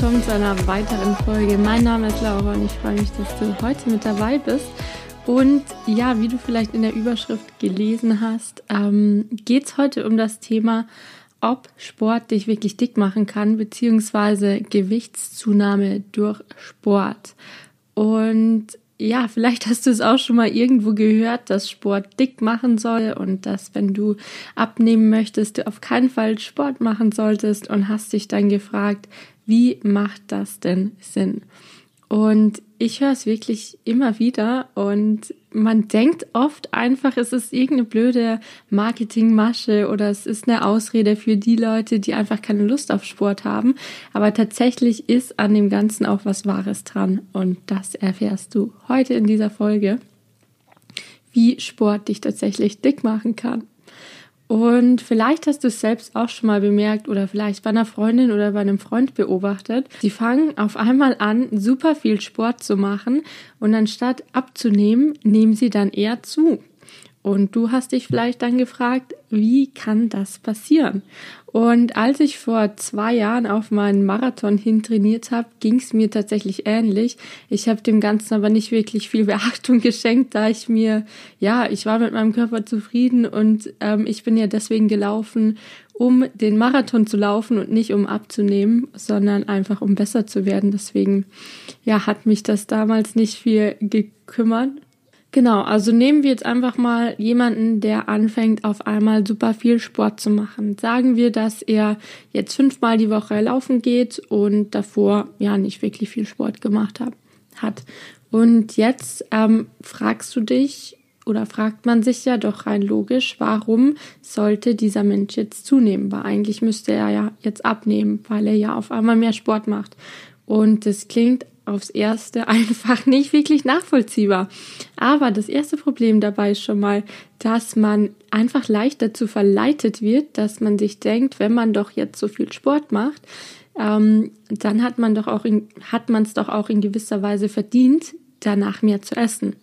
Willkommen zu einer weiteren Folge. Mein Name ist Laura und ich freue mich, dass du heute mit dabei bist. Und ja, wie du vielleicht in der Überschrift gelesen hast, ähm, geht es heute um das Thema, ob Sport dich wirklich dick machen kann, beziehungsweise Gewichtszunahme durch Sport. Und ja, vielleicht hast du es auch schon mal irgendwo gehört, dass Sport dick machen soll und dass wenn du abnehmen möchtest, du auf keinen Fall Sport machen solltest und hast dich dann gefragt, wie macht das denn Sinn? Und ich höre es wirklich immer wieder und man denkt oft einfach, es ist irgendeine blöde Marketingmasche oder es ist eine Ausrede für die Leute, die einfach keine Lust auf Sport haben. Aber tatsächlich ist an dem Ganzen auch was Wahres dran und das erfährst du heute in dieser Folge, wie Sport dich tatsächlich dick machen kann. Und vielleicht hast du es selbst auch schon mal bemerkt oder vielleicht bei einer Freundin oder bei einem Freund beobachtet. Sie fangen auf einmal an, super viel Sport zu machen und anstatt abzunehmen, nehmen sie dann eher zu. Und du hast dich vielleicht dann gefragt, wie kann das passieren? Und als ich vor zwei Jahren auf meinen Marathon hin trainiert habe, ging es mir tatsächlich ähnlich. Ich habe dem Ganzen aber nicht wirklich viel Beachtung geschenkt, da ich mir, ja, ich war mit meinem Körper zufrieden und ähm, ich bin ja deswegen gelaufen, um den Marathon zu laufen und nicht um abzunehmen, sondern einfach um besser zu werden. Deswegen, ja, hat mich das damals nicht viel gekümmert. Genau, also nehmen wir jetzt einfach mal jemanden, der anfängt, auf einmal super viel Sport zu machen. Sagen wir, dass er jetzt fünfmal die Woche laufen geht und davor ja nicht wirklich viel Sport gemacht hat. Und jetzt ähm, fragst du dich oder fragt man sich ja doch rein logisch, warum sollte dieser Mensch jetzt zunehmen? Weil eigentlich müsste er ja jetzt abnehmen, weil er ja auf einmal mehr Sport macht. Und das klingt aufs erste einfach nicht wirklich nachvollziehbar. Aber das erste Problem dabei ist schon mal, dass man einfach leicht dazu verleitet wird, dass man sich denkt, wenn man doch jetzt so viel Sport macht, ähm, dann hat man doch auch in, hat man es doch auch in gewisser Weise verdient, danach mehr zu essen.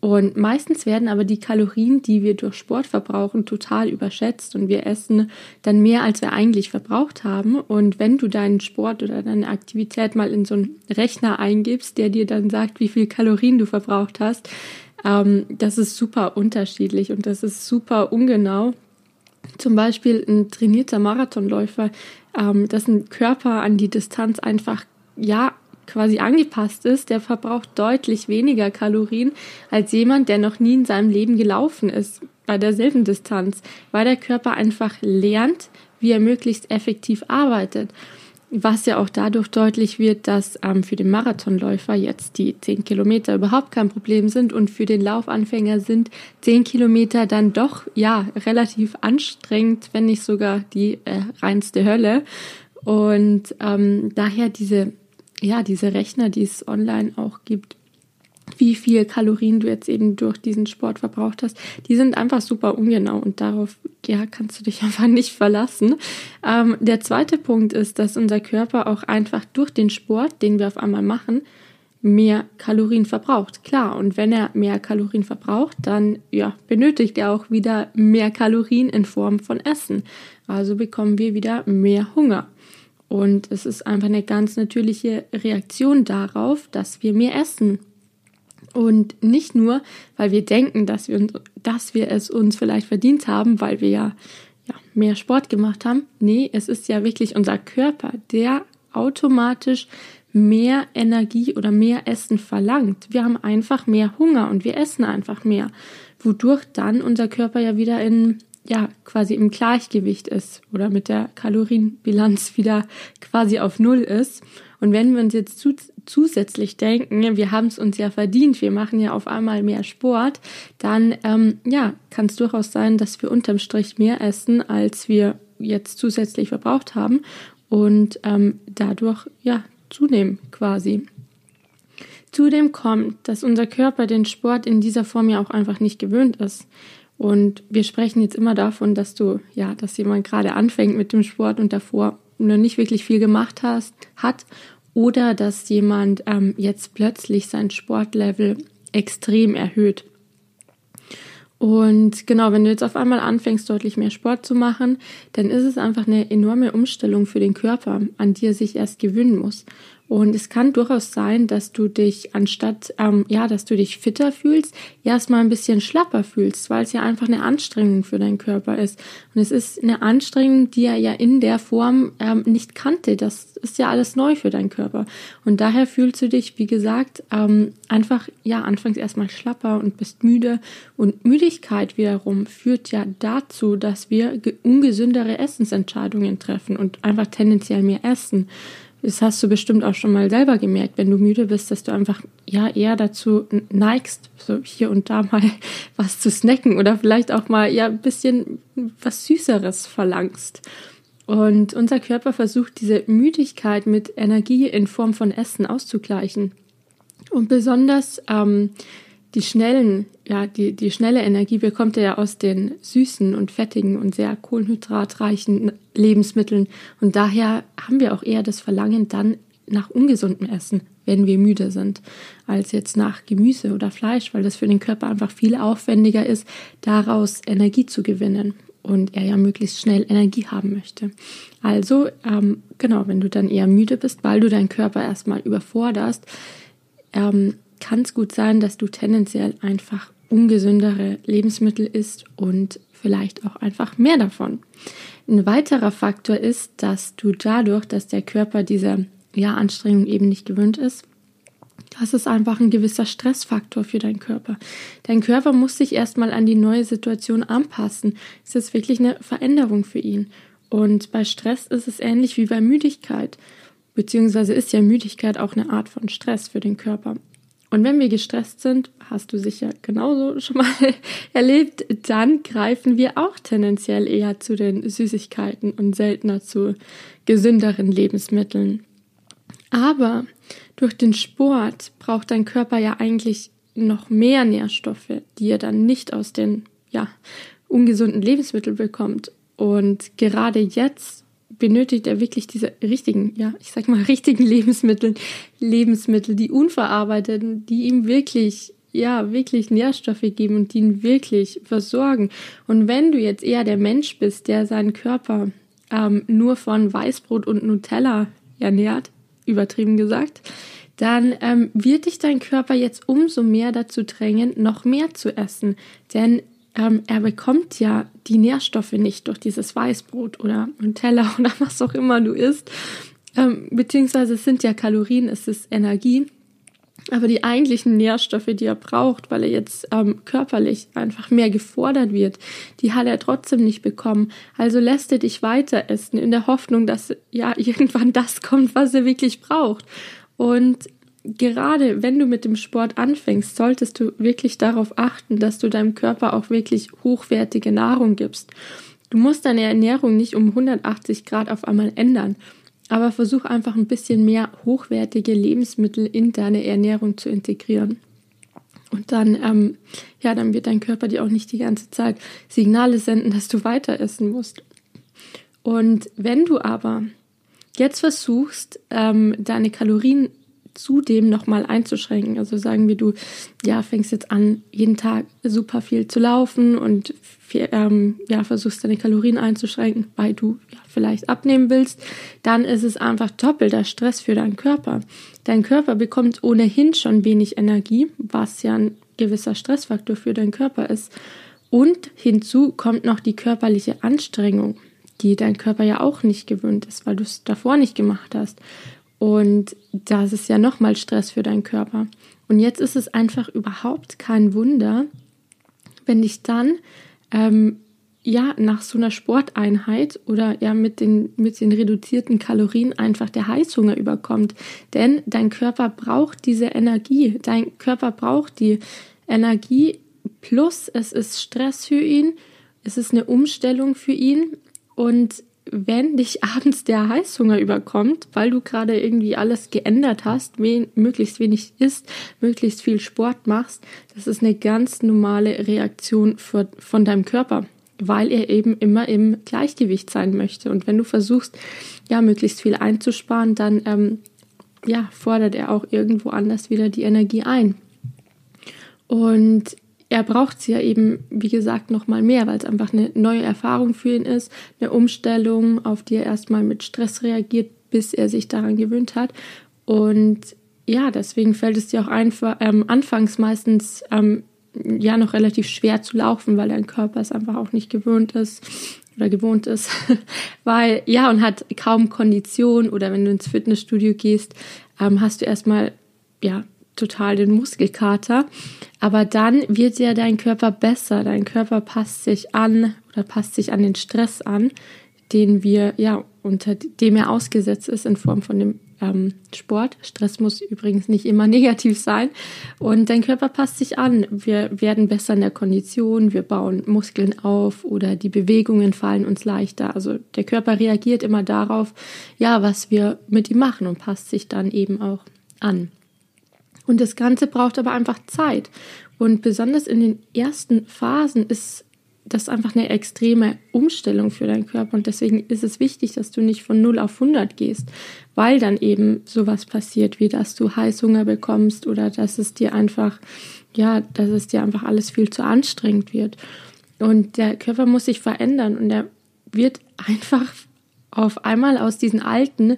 Und meistens werden aber die Kalorien, die wir durch Sport verbrauchen, total überschätzt und wir essen dann mehr, als wir eigentlich verbraucht haben. Und wenn du deinen Sport oder deine Aktivität mal in so einen Rechner eingibst, der dir dann sagt, wie viel Kalorien du verbraucht hast, ähm, das ist super unterschiedlich und das ist super ungenau. Zum Beispiel ein trainierter Marathonläufer, ähm, dessen Körper an die Distanz einfach ja quasi angepasst ist, der verbraucht deutlich weniger Kalorien als jemand, der noch nie in seinem Leben gelaufen ist bei derselben Distanz, weil der Körper einfach lernt, wie er möglichst effektiv arbeitet. Was ja auch dadurch deutlich wird, dass ähm, für den Marathonläufer jetzt die 10 Kilometer überhaupt kein Problem sind und für den Laufanfänger sind 10 Kilometer dann doch ja relativ anstrengend, wenn nicht sogar die äh, reinste Hölle. Und ähm, daher diese ja, diese Rechner, die es online auch gibt, wie viel Kalorien du jetzt eben durch diesen Sport verbraucht hast, die sind einfach super ungenau und darauf ja, kannst du dich einfach nicht verlassen. Ähm, der zweite Punkt ist, dass unser Körper auch einfach durch den Sport, den wir auf einmal machen, mehr Kalorien verbraucht. Klar, und wenn er mehr Kalorien verbraucht, dann ja, benötigt er auch wieder mehr Kalorien in Form von Essen. Also bekommen wir wieder mehr Hunger. Und es ist einfach eine ganz natürliche Reaktion darauf, dass wir mehr essen. Und nicht nur, weil wir denken, dass wir, dass wir es uns vielleicht verdient haben, weil wir ja, ja mehr Sport gemacht haben. Nee, es ist ja wirklich unser Körper, der automatisch mehr Energie oder mehr Essen verlangt. Wir haben einfach mehr Hunger und wir essen einfach mehr, wodurch dann unser Körper ja wieder in ja quasi im Gleichgewicht ist oder mit der Kalorienbilanz wieder quasi auf Null ist. Und wenn wir uns jetzt zu, zusätzlich denken, wir haben es uns ja verdient, wir machen ja auf einmal mehr Sport, dann ähm, ja, kann es durchaus sein, dass wir unterm Strich mehr essen, als wir jetzt zusätzlich verbraucht haben und ähm, dadurch ja zunehmen quasi. Zudem kommt, dass unser Körper den Sport in dieser Form ja auch einfach nicht gewöhnt ist. Und wir sprechen jetzt immer davon, dass du, ja, dass jemand gerade anfängt mit dem Sport und davor noch nicht wirklich viel gemacht hast, hat oder dass jemand ähm, jetzt plötzlich sein Sportlevel extrem erhöht. Und genau, wenn du jetzt auf einmal anfängst, deutlich mehr Sport zu machen, dann ist es einfach eine enorme Umstellung für den Körper, an die er sich erst gewöhnen muss. Und es kann durchaus sein, dass du dich anstatt, ähm, ja, dass du dich fitter fühlst, erstmal ein bisschen schlapper fühlst, weil es ja einfach eine Anstrengung für deinen Körper ist. Und es ist eine Anstrengung, die er ja in der Form ähm, nicht kannte. Das ist ja alles neu für deinen Körper. Und daher fühlst du dich, wie gesagt, ähm, einfach, ja, anfangs erstmal schlapper und bist müde. Und Müdigkeit wiederum führt ja dazu, dass wir ungesündere Essensentscheidungen treffen und einfach tendenziell mehr essen. Das hast du bestimmt auch schon mal selber gemerkt, wenn du müde bist, dass du einfach ja eher dazu neigst, so hier und da mal was zu snacken oder vielleicht auch mal ja ein bisschen was Süßeres verlangst. Und unser Körper versucht diese Müdigkeit mit Energie in Form von Essen auszugleichen. Und besonders ähm, die schnellen, ja, die, die schnelle Energie bekommt er ja aus den süßen und fettigen und sehr kohlenhydratreichen Lebensmitteln. Und daher haben wir auch eher das Verlangen dann nach ungesundem Essen, wenn wir müde sind, als jetzt nach Gemüse oder Fleisch, weil das für den Körper einfach viel aufwendiger ist, daraus Energie zu gewinnen und er ja möglichst schnell Energie haben möchte. Also, ähm, genau, wenn du dann eher müde bist, weil du deinen Körper erstmal überforderst, ähm, kann es gut sein, dass du tendenziell einfach ungesündere Lebensmittel isst und vielleicht auch einfach mehr davon. Ein weiterer Faktor ist, dass du dadurch, dass der Körper diese ja, Anstrengung eben nicht gewöhnt ist, das ist einfach ein gewisser Stressfaktor für deinen Körper. Dein Körper muss sich erstmal an die neue Situation anpassen. Es ist wirklich eine Veränderung für ihn. Und bei Stress ist es ähnlich wie bei Müdigkeit. Beziehungsweise ist ja Müdigkeit auch eine Art von Stress für den Körper. Und wenn wir gestresst sind, hast du sicher genauso schon mal erlebt, dann greifen wir auch tendenziell eher zu den Süßigkeiten und seltener zu gesünderen Lebensmitteln. Aber durch den Sport braucht dein Körper ja eigentlich noch mehr Nährstoffe, die er dann nicht aus den ja, ungesunden Lebensmitteln bekommt. Und gerade jetzt benötigt er wirklich diese richtigen, ja, ich sag mal, richtigen Lebensmittel, Lebensmittel, die unverarbeiteten, die ihm wirklich, ja, wirklich Nährstoffe geben und die ihn wirklich versorgen. Und wenn du jetzt eher der Mensch bist, der seinen Körper ähm, nur von Weißbrot und Nutella ernährt, übertrieben gesagt, dann ähm, wird dich dein Körper jetzt umso mehr dazu drängen, noch mehr zu essen. Denn ähm, er bekommt ja die Nährstoffe nicht durch dieses Weißbrot oder Nutella oder was auch immer du isst. Ähm, beziehungsweise es sind ja Kalorien, es ist Energie. Aber die eigentlichen Nährstoffe, die er braucht, weil er jetzt ähm, körperlich einfach mehr gefordert wird, die hat er trotzdem nicht bekommen. Also lässt er dich weiter essen in der Hoffnung, dass ja irgendwann das kommt, was er wirklich braucht. Und gerade wenn du mit dem Sport anfängst, solltest du wirklich darauf achten, dass du deinem Körper auch wirklich hochwertige Nahrung gibst. Du musst deine Ernährung nicht um 180 Grad auf einmal ändern, aber versuch einfach ein bisschen mehr hochwertige Lebensmittel in deine Ernährung zu integrieren. Und dann, ähm, ja, dann wird dein Körper dir auch nicht die ganze Zeit Signale senden, dass du weiter essen musst. Und wenn du aber jetzt versuchst, ähm, deine Kalorien zudem nochmal einzuschränken. Also sagen wir, du ja, fängst jetzt an, jeden Tag super viel zu laufen und ähm, ja, versuchst deine Kalorien einzuschränken, weil du ja, vielleicht abnehmen willst, dann ist es einfach doppelter Stress für deinen Körper. Dein Körper bekommt ohnehin schon wenig Energie, was ja ein gewisser Stressfaktor für deinen Körper ist. Und hinzu kommt noch die körperliche Anstrengung, die dein Körper ja auch nicht gewöhnt ist, weil du es davor nicht gemacht hast. Und das ist ja nochmal Stress für deinen Körper. Und jetzt ist es einfach überhaupt kein Wunder, wenn dich dann ähm, ja nach so einer Sporteinheit oder ja mit den, mit den reduzierten Kalorien einfach der Heißhunger überkommt. Denn dein Körper braucht diese Energie. Dein Körper braucht die Energie plus es ist Stress für ihn. Es ist eine Umstellung für ihn. Und wenn dich abends der Heißhunger überkommt, weil du gerade irgendwie alles geändert hast, wen, möglichst wenig isst, möglichst viel Sport machst, das ist eine ganz normale Reaktion für, von deinem Körper, weil er eben immer im Gleichgewicht sein möchte. Und wenn du versuchst, ja, möglichst viel einzusparen, dann ähm, ja, fordert er auch irgendwo anders wieder die Energie ein. Und er braucht sie ja eben, wie gesagt, nochmal mehr, weil es einfach eine neue Erfahrung für ihn ist, eine Umstellung, auf die er erstmal mit Stress reagiert, bis er sich daran gewöhnt hat. Und ja, deswegen fällt es dir auch einfach ähm, anfangs meistens ähm, ja noch relativ schwer zu laufen, weil dein Körper es einfach auch nicht gewöhnt ist oder gewohnt ist, weil ja und hat kaum Kondition oder wenn du ins Fitnessstudio gehst, ähm, hast du erstmal ja total den Muskelkater, aber dann wird ja dein Körper besser, dein Körper passt sich an oder passt sich an den Stress an, den wir ja unter dem er ausgesetzt ist in Form von dem ähm, Sport. Stress muss übrigens nicht immer negativ sein. Und dein Körper passt sich an. Wir werden besser in der Kondition, wir bauen Muskeln auf oder die Bewegungen fallen uns leichter. Also der Körper reagiert immer darauf, ja, was wir mit ihm machen und passt sich dann eben auch an. Und das Ganze braucht aber einfach Zeit. Und besonders in den ersten Phasen ist das einfach eine extreme Umstellung für deinen Körper und deswegen ist es wichtig, dass du nicht von 0 auf 100 gehst, weil dann eben sowas passiert, wie dass du Heißhunger bekommst oder dass es dir einfach, ja, dass es dir einfach alles viel zu anstrengend wird. Und der Körper muss sich verändern und er wird einfach auf einmal aus diesen alten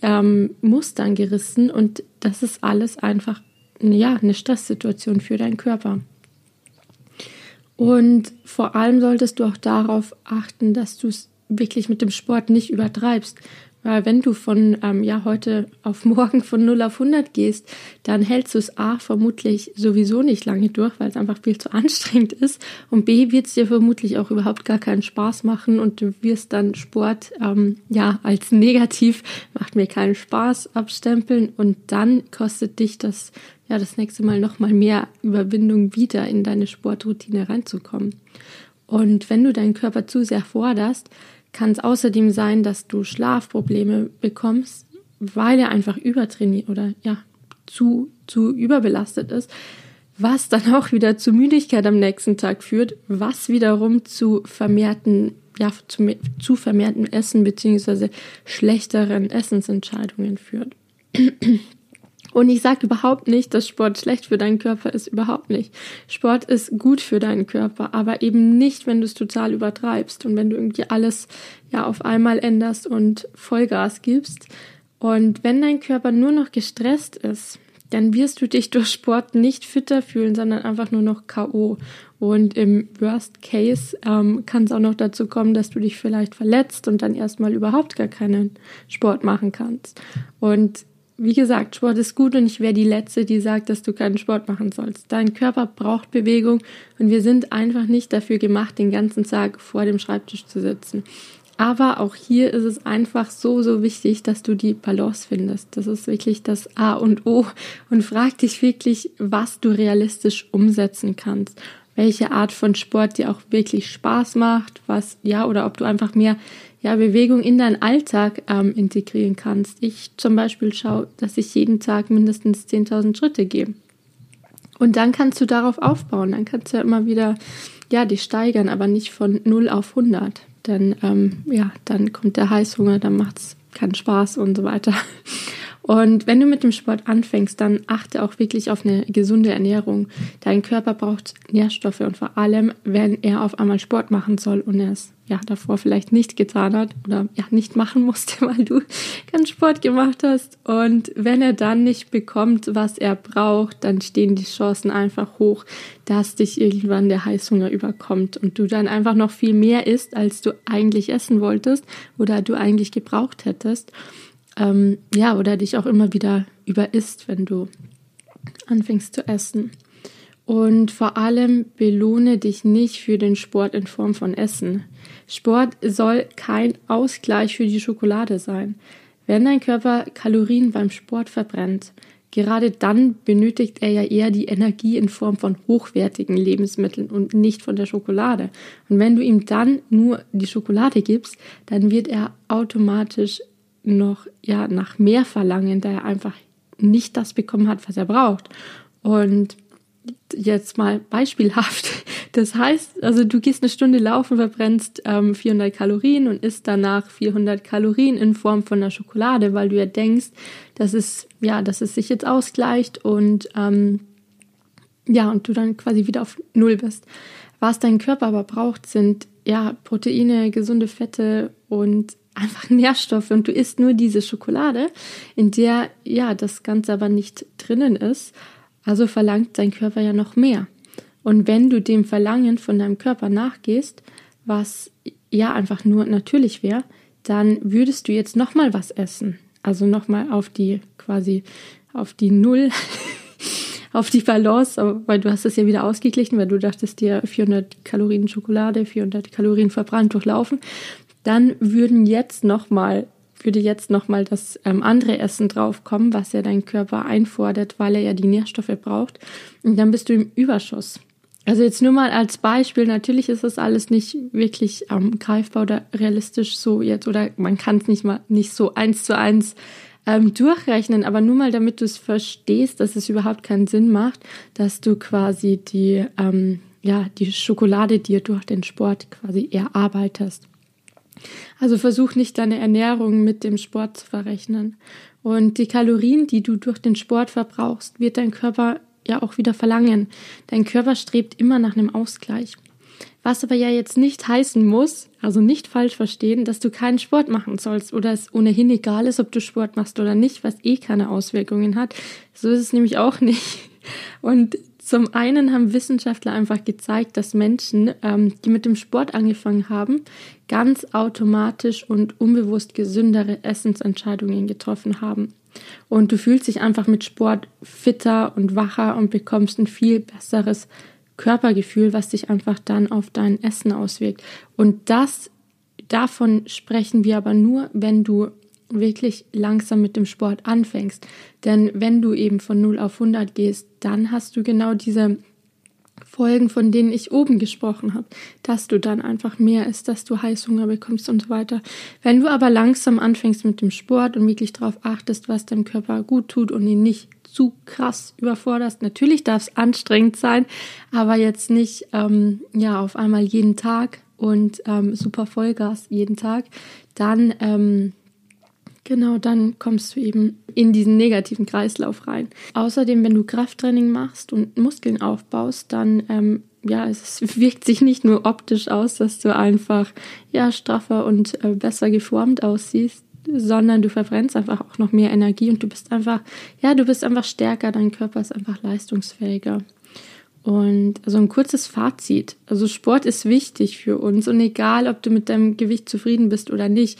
ähm, Mustern gerissen und das ist alles einfach, ja, eine Stresssituation für deinen Körper. Und vor allem solltest du auch darauf achten, dass du es wirklich mit dem Sport nicht übertreibst. Weil wenn du von ähm, ja heute auf morgen von 0 auf 100 gehst, dann hältst du es A vermutlich sowieso nicht lange durch, weil es einfach viel zu anstrengend ist. Und B wird es dir vermutlich auch überhaupt gar keinen Spaß machen und du wirst dann Sport ähm, ja als negativ, macht mir keinen Spaß abstempeln und dann kostet dich das ja das nächste Mal nochmal mehr Überwindung wieder in deine Sportroutine reinzukommen. Und wenn du deinen Körper zu sehr forderst, kann es außerdem sein, dass du Schlafprobleme bekommst, weil er einfach übertrainiert oder ja, zu, zu überbelastet ist, was dann auch wieder zu Müdigkeit am nächsten Tag führt, was wiederum zu vermehrten, ja, zu, zu vermehrtem Essen bzw. schlechteren Essensentscheidungen führt. Und ich sage überhaupt nicht, dass Sport schlecht für deinen Körper ist, überhaupt nicht. Sport ist gut für deinen Körper, aber eben nicht, wenn du es total übertreibst und wenn du irgendwie alles ja auf einmal änderst und Vollgas gibst. Und wenn dein Körper nur noch gestresst ist, dann wirst du dich durch Sport nicht fitter fühlen, sondern einfach nur noch K.O. Und im Worst Case ähm, kann es auch noch dazu kommen, dass du dich vielleicht verletzt und dann erstmal überhaupt gar keinen Sport machen kannst. Und wie gesagt, Sport ist gut und ich wäre die Letzte, die sagt, dass du keinen Sport machen sollst. Dein Körper braucht Bewegung und wir sind einfach nicht dafür gemacht, den ganzen Tag vor dem Schreibtisch zu sitzen. Aber auch hier ist es einfach so, so wichtig, dass du die Balance findest. Das ist wirklich das A und O und frag dich wirklich, was du realistisch umsetzen kannst. Welche Art von Sport dir auch wirklich Spaß macht, was, ja, oder ob du einfach mehr ja, Bewegung in deinen Alltag ähm, integrieren kannst. Ich zum Beispiel schaue, dass ich jeden Tag mindestens 10.000 Schritte gehe. Und dann kannst du darauf aufbauen. Dann kannst du ja immer wieder, ja, dich steigern, aber nicht von 0 auf 100. Denn, ähm, ja, dann kommt der Heißhunger, dann macht es keinen Spaß und so weiter. Und wenn du mit dem Sport anfängst, dann achte auch wirklich auf eine gesunde Ernährung. Dein Körper braucht Nährstoffe und vor allem, wenn er auf einmal Sport machen soll und er es ja davor vielleicht nicht getan hat oder ja nicht machen musste, weil du keinen Sport gemacht hast. Und wenn er dann nicht bekommt, was er braucht, dann stehen die Chancen einfach hoch, dass dich irgendwann der Heißhunger überkommt und du dann einfach noch viel mehr isst, als du eigentlich essen wolltest oder du eigentlich gebraucht hättest ähm, ja, oder dich auch immer wieder überisst, wenn du anfängst zu essen. Und vor allem belohne dich nicht für den Sport in Form von Essen. Sport soll kein Ausgleich für die Schokolade sein. Wenn dein Körper Kalorien beim Sport verbrennt, gerade dann benötigt er ja eher die Energie in Form von hochwertigen Lebensmitteln und nicht von der Schokolade. Und wenn du ihm dann nur die Schokolade gibst, dann wird er automatisch noch ja nach mehr verlangen, da er einfach nicht das bekommen hat, was er braucht. Und jetzt mal beispielhaft. Das heißt, also du gehst eine Stunde laufen, verbrennst ähm, 400 Kalorien und isst danach 400 Kalorien in Form von einer Schokolade, weil du ja denkst, dass es ja, dass es sich jetzt ausgleicht und ähm, ja, und du dann quasi wieder auf Null bist. Was dein Körper aber braucht, sind ja Proteine, gesunde Fette und einfach Nährstoffe. Und du isst nur diese Schokolade, in der ja das Ganze aber nicht drinnen ist. Also verlangt dein Körper ja noch mehr. Und wenn du dem Verlangen von deinem Körper nachgehst, was ja einfach nur natürlich wäre, dann würdest du jetzt nochmal was essen. Also nochmal auf die quasi auf die Null auf die Balance, weil du hast es ja wieder ausgeglichen, weil du dachtest dir 400 Kalorien Schokolade, 400 Kalorien verbrannt durchlaufen, dann würden jetzt noch mal würde jetzt noch mal das ähm, andere Essen draufkommen, was ja dein Körper einfordert, weil er ja die Nährstoffe braucht. Und dann bist du im Überschuss. Also jetzt nur mal als Beispiel, natürlich ist das alles nicht wirklich ähm, greifbar oder realistisch so jetzt, oder man kann es nicht mal nicht so eins zu eins ähm, durchrechnen, aber nur mal, damit du es verstehst, dass es überhaupt keinen Sinn macht, dass du quasi die, ähm, ja, die Schokolade dir durch den Sport quasi erarbeitest. Also versuch nicht deine Ernährung mit dem Sport zu verrechnen. Und die Kalorien, die du durch den Sport verbrauchst, wird dein Körper ja auch wieder verlangen. Dein Körper strebt immer nach einem Ausgleich. Was aber ja jetzt nicht heißen muss, also nicht falsch verstehen, dass du keinen Sport machen sollst oder es ohnehin egal ist, ob du Sport machst oder nicht, was eh keine Auswirkungen hat. So ist es nämlich auch nicht. Und zum einen haben Wissenschaftler einfach gezeigt, dass Menschen, ähm, die mit dem Sport angefangen haben, ganz automatisch und unbewusst gesündere Essensentscheidungen getroffen haben. Und du fühlst dich einfach mit Sport fitter und wacher und bekommst ein viel besseres Körpergefühl, was sich einfach dann auf dein Essen auswirkt. Und das, davon sprechen wir aber nur, wenn du wirklich langsam mit dem Sport anfängst. Denn wenn du eben von 0 auf 100 gehst, dann hast du genau diese Folgen, von denen ich oben gesprochen habe, dass du dann einfach mehr isst, dass du Heißhunger bekommst und so weiter. Wenn du aber langsam anfängst mit dem Sport und wirklich darauf achtest, was deinem Körper gut tut und ihn nicht zu krass überforderst. Natürlich darf es anstrengend sein, aber jetzt nicht ähm, ja auf einmal jeden Tag und ähm, super Vollgas jeden Tag. Dann ähm, Genau, dann kommst du eben in diesen negativen Kreislauf rein. Außerdem, wenn du Krafttraining machst und Muskeln aufbaust, dann ähm, ja, es wirkt sich nicht nur optisch aus, dass du einfach ja straffer und äh, besser geformt aussiehst, sondern du verbrennst einfach auch noch mehr Energie und du bist einfach, ja, du bist einfach stärker, dein Körper ist einfach leistungsfähiger. Und also ein kurzes Fazit. Also Sport ist wichtig für uns und egal, ob du mit deinem Gewicht zufrieden bist oder nicht,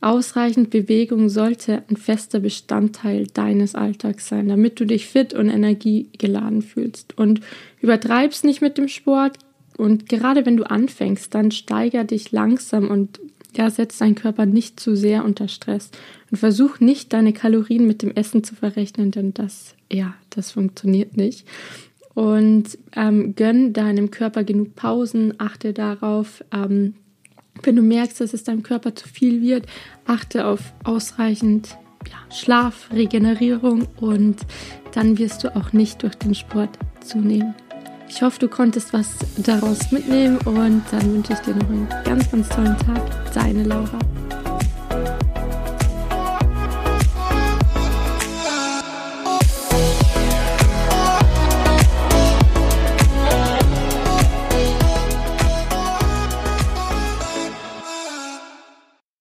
ausreichend Bewegung sollte ein fester Bestandteil deines Alltags sein, damit du dich fit und energiegeladen fühlst. Und übertreibst nicht mit dem Sport. Und gerade wenn du anfängst, dann steiger dich langsam und ja, setz deinen Körper nicht zu sehr unter Stress und versuch nicht deine Kalorien mit dem Essen zu verrechnen, denn das, ja, das funktioniert nicht. Und ähm, gönn deinem Körper genug Pausen, achte darauf, ähm, wenn du merkst, dass es deinem Körper zu viel wird, achte auf ausreichend ja, Schlaf, Regenerierung und dann wirst du auch nicht durch den Sport zunehmen. Ich hoffe, du konntest was daraus mitnehmen und dann wünsche ich dir noch einen ganz, ganz tollen Tag. Deine Laura.